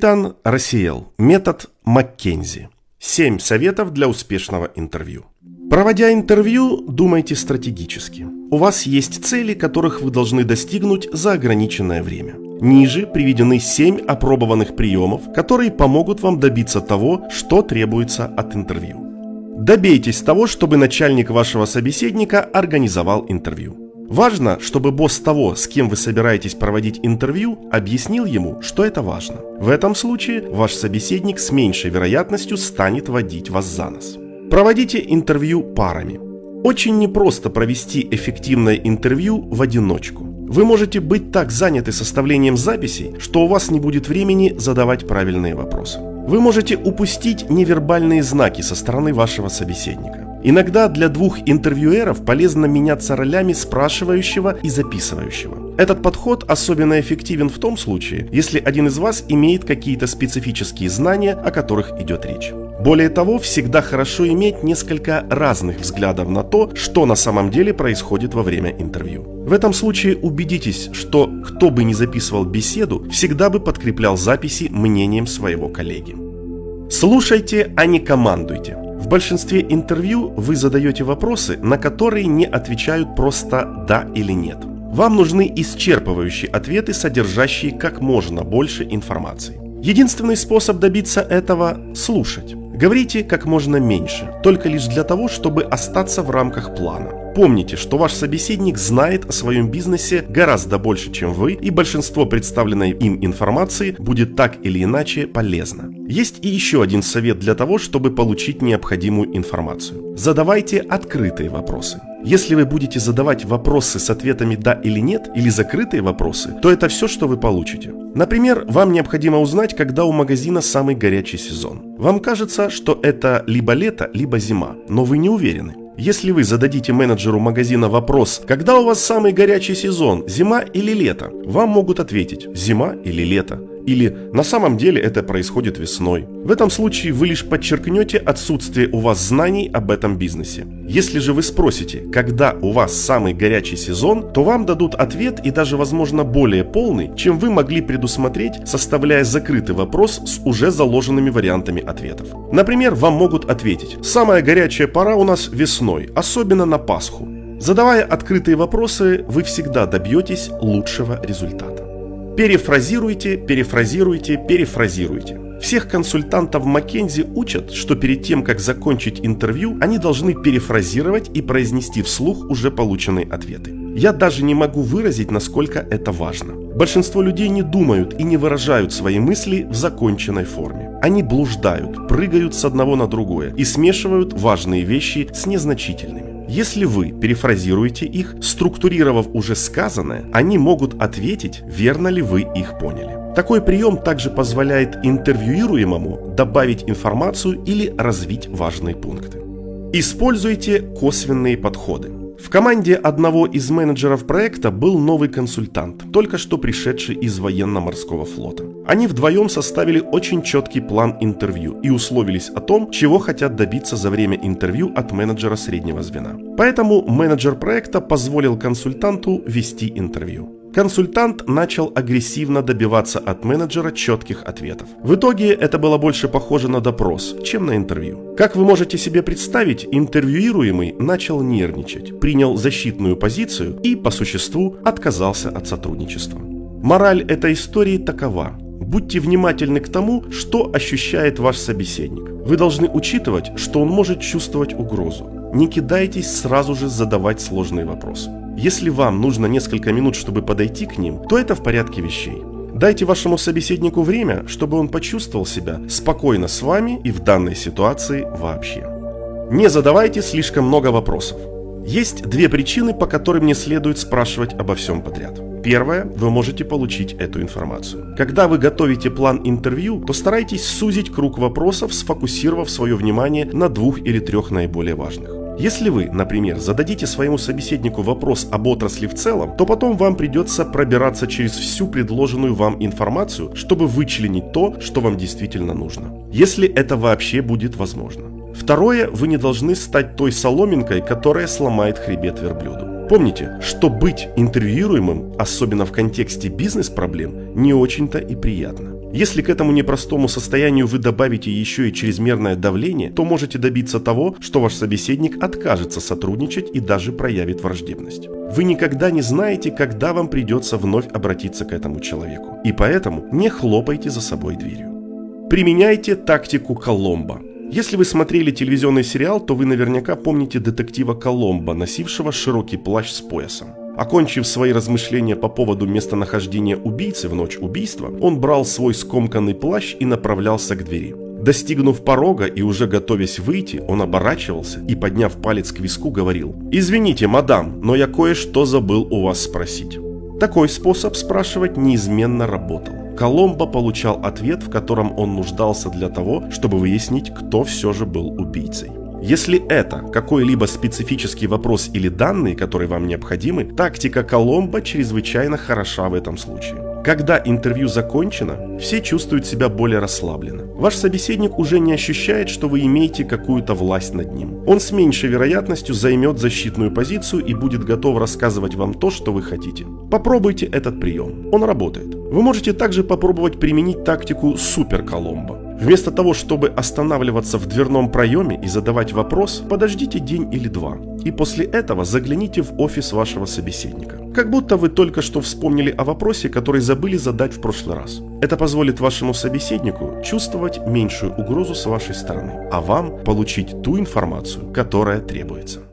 Капитан Рассиел. Метод Маккензи. 7 советов для успешного интервью. Проводя интервью, думайте стратегически. У вас есть цели, которых вы должны достигнуть за ограниченное время. Ниже приведены 7 опробованных приемов, которые помогут вам добиться того, что требуется от интервью. Добейтесь того, чтобы начальник вашего собеседника организовал интервью. Важно, чтобы босс того, с кем вы собираетесь проводить интервью, объяснил ему, что это важно. В этом случае ваш собеседник с меньшей вероятностью станет водить вас за нос. Проводите интервью парами. Очень непросто провести эффективное интервью в одиночку. Вы можете быть так заняты составлением записей, что у вас не будет времени задавать правильные вопросы. Вы можете упустить невербальные знаки со стороны вашего собеседника. Иногда для двух интервьюеров полезно меняться ролями спрашивающего и записывающего. Этот подход особенно эффективен в том случае, если один из вас имеет какие-то специфические знания, о которых идет речь. Более того, всегда хорошо иметь несколько разных взглядов на то, что на самом деле происходит во время интервью. В этом случае убедитесь, что кто бы ни записывал беседу, всегда бы подкреплял записи мнением своего коллеги. Слушайте, а не командуйте. В большинстве интервью вы задаете вопросы, на которые не отвечают просто «да» или «нет». Вам нужны исчерпывающие ответы, содержащие как можно больше информации. Единственный способ добиться этого – слушать. Говорите как можно меньше, только лишь для того, чтобы остаться в рамках плана. Помните, что ваш собеседник знает о своем бизнесе гораздо больше, чем вы, и большинство представленной им информации будет так или иначе полезно. Есть и еще один совет для того, чтобы получить необходимую информацию. Задавайте открытые вопросы. Если вы будете задавать вопросы с ответами «да» или «нет» или закрытые вопросы, то это все, что вы получите. Например, вам необходимо узнать, когда у магазина самый горячий сезон. Вам кажется, что это либо лето, либо зима, но вы не уверены. Если вы зададите менеджеру магазина вопрос, когда у вас самый горячий сезон, зима или лето, вам могут ответить зима или лето. Или на самом деле это происходит весной. В этом случае вы лишь подчеркнете отсутствие у вас знаний об этом бизнесе. Если же вы спросите, когда у вас самый горячий сезон, то вам дадут ответ и даже возможно более полный, чем вы могли предусмотреть, составляя закрытый вопрос с уже заложенными вариантами ответов. Например, вам могут ответить «Самая горячая пора у нас весной, особенно на Пасху». Задавая открытые вопросы, вы всегда добьетесь лучшего результата. Перефразируйте, перефразируйте, перефразируйте. Всех консультантов Маккензи учат, что перед тем, как закончить интервью, они должны перефразировать и произнести вслух уже полученные ответы. Я даже не могу выразить, насколько это важно. Большинство людей не думают и не выражают свои мысли в законченной форме. Они блуждают, прыгают с одного на другое и смешивают важные вещи с незначительными. Если вы перефразируете их, структурировав уже сказанное, они могут ответить, верно ли вы их поняли. Такой прием также позволяет интервьюируемому добавить информацию или развить важные пункты. Используйте косвенные подходы. В команде одного из менеджеров проекта был новый консультант, только что пришедший из военно-морского флота. Они вдвоем составили очень четкий план интервью и условились о том, чего хотят добиться за время интервью от менеджера среднего звена. Поэтому менеджер проекта позволил консультанту вести интервью. Консультант начал агрессивно добиваться от менеджера четких ответов. В итоге это было больше похоже на допрос, чем на интервью. Как вы можете себе представить, интервьюируемый начал нервничать, принял защитную позицию и, по существу, отказался от сотрудничества. Мораль этой истории такова. Будьте внимательны к тому, что ощущает ваш собеседник. Вы должны учитывать, что он может чувствовать угрозу. Не кидайтесь сразу же задавать сложные вопросы. Если вам нужно несколько минут, чтобы подойти к ним, то это в порядке вещей. Дайте вашему собеседнику время, чтобы он почувствовал себя спокойно с вами и в данной ситуации вообще. Не задавайте слишком много вопросов. Есть две причины, по которым не следует спрашивать обо всем подряд. Первое, вы можете получить эту информацию. Когда вы готовите план интервью, то старайтесь сузить круг вопросов, сфокусировав свое внимание на двух или трех наиболее важных. Если вы, например, зададите своему собеседнику вопрос об отрасли в целом, то потом вам придется пробираться через всю предложенную вам информацию, чтобы вычленить то, что вам действительно нужно. Если это вообще будет возможно. Второе, вы не должны стать той соломинкой, которая сломает хребет верблюду. Помните, что быть интервьюируемым, особенно в контексте бизнес-проблем, не очень-то и приятно. Если к этому непростому состоянию вы добавите еще и чрезмерное давление, то можете добиться того, что ваш собеседник откажется сотрудничать и даже проявит враждебность. Вы никогда не знаете, когда вам придется вновь обратиться к этому человеку. И поэтому не хлопайте за собой дверью. Применяйте тактику Коломбо. Если вы смотрели телевизионный сериал, то вы наверняка помните детектива Коломбо, носившего широкий плащ с поясом. Окончив свои размышления по поводу местонахождения убийцы в ночь убийства, он брал свой скомканный плащ и направлялся к двери. Достигнув порога и уже готовясь выйти, он оборачивался и, подняв палец к виску, говорил «Извините, мадам, но я кое-что забыл у вас спросить». Такой способ спрашивать неизменно работал. Коломбо получал ответ, в котором он нуждался для того, чтобы выяснить, кто все же был убийцей. Если это какой-либо специфический вопрос или данные, которые вам необходимы, тактика Коломбо чрезвычайно хороша в этом случае. Когда интервью закончено, все чувствуют себя более расслабленно. Ваш собеседник уже не ощущает, что вы имеете какую-то власть над ним. Он с меньшей вероятностью займет защитную позицию и будет готов рассказывать вам то, что вы хотите. Попробуйте этот прием. Он работает. Вы можете также попробовать применить тактику Супер Коломбо. Вместо того, чтобы останавливаться в дверном проеме и задавать вопрос, подождите день или два. И после этого загляните в офис вашего собеседника. Как будто вы только что вспомнили о вопросе, который забыли задать в прошлый раз. Это позволит вашему собеседнику чувствовать меньшую угрозу с вашей стороны, а вам получить ту информацию, которая требуется.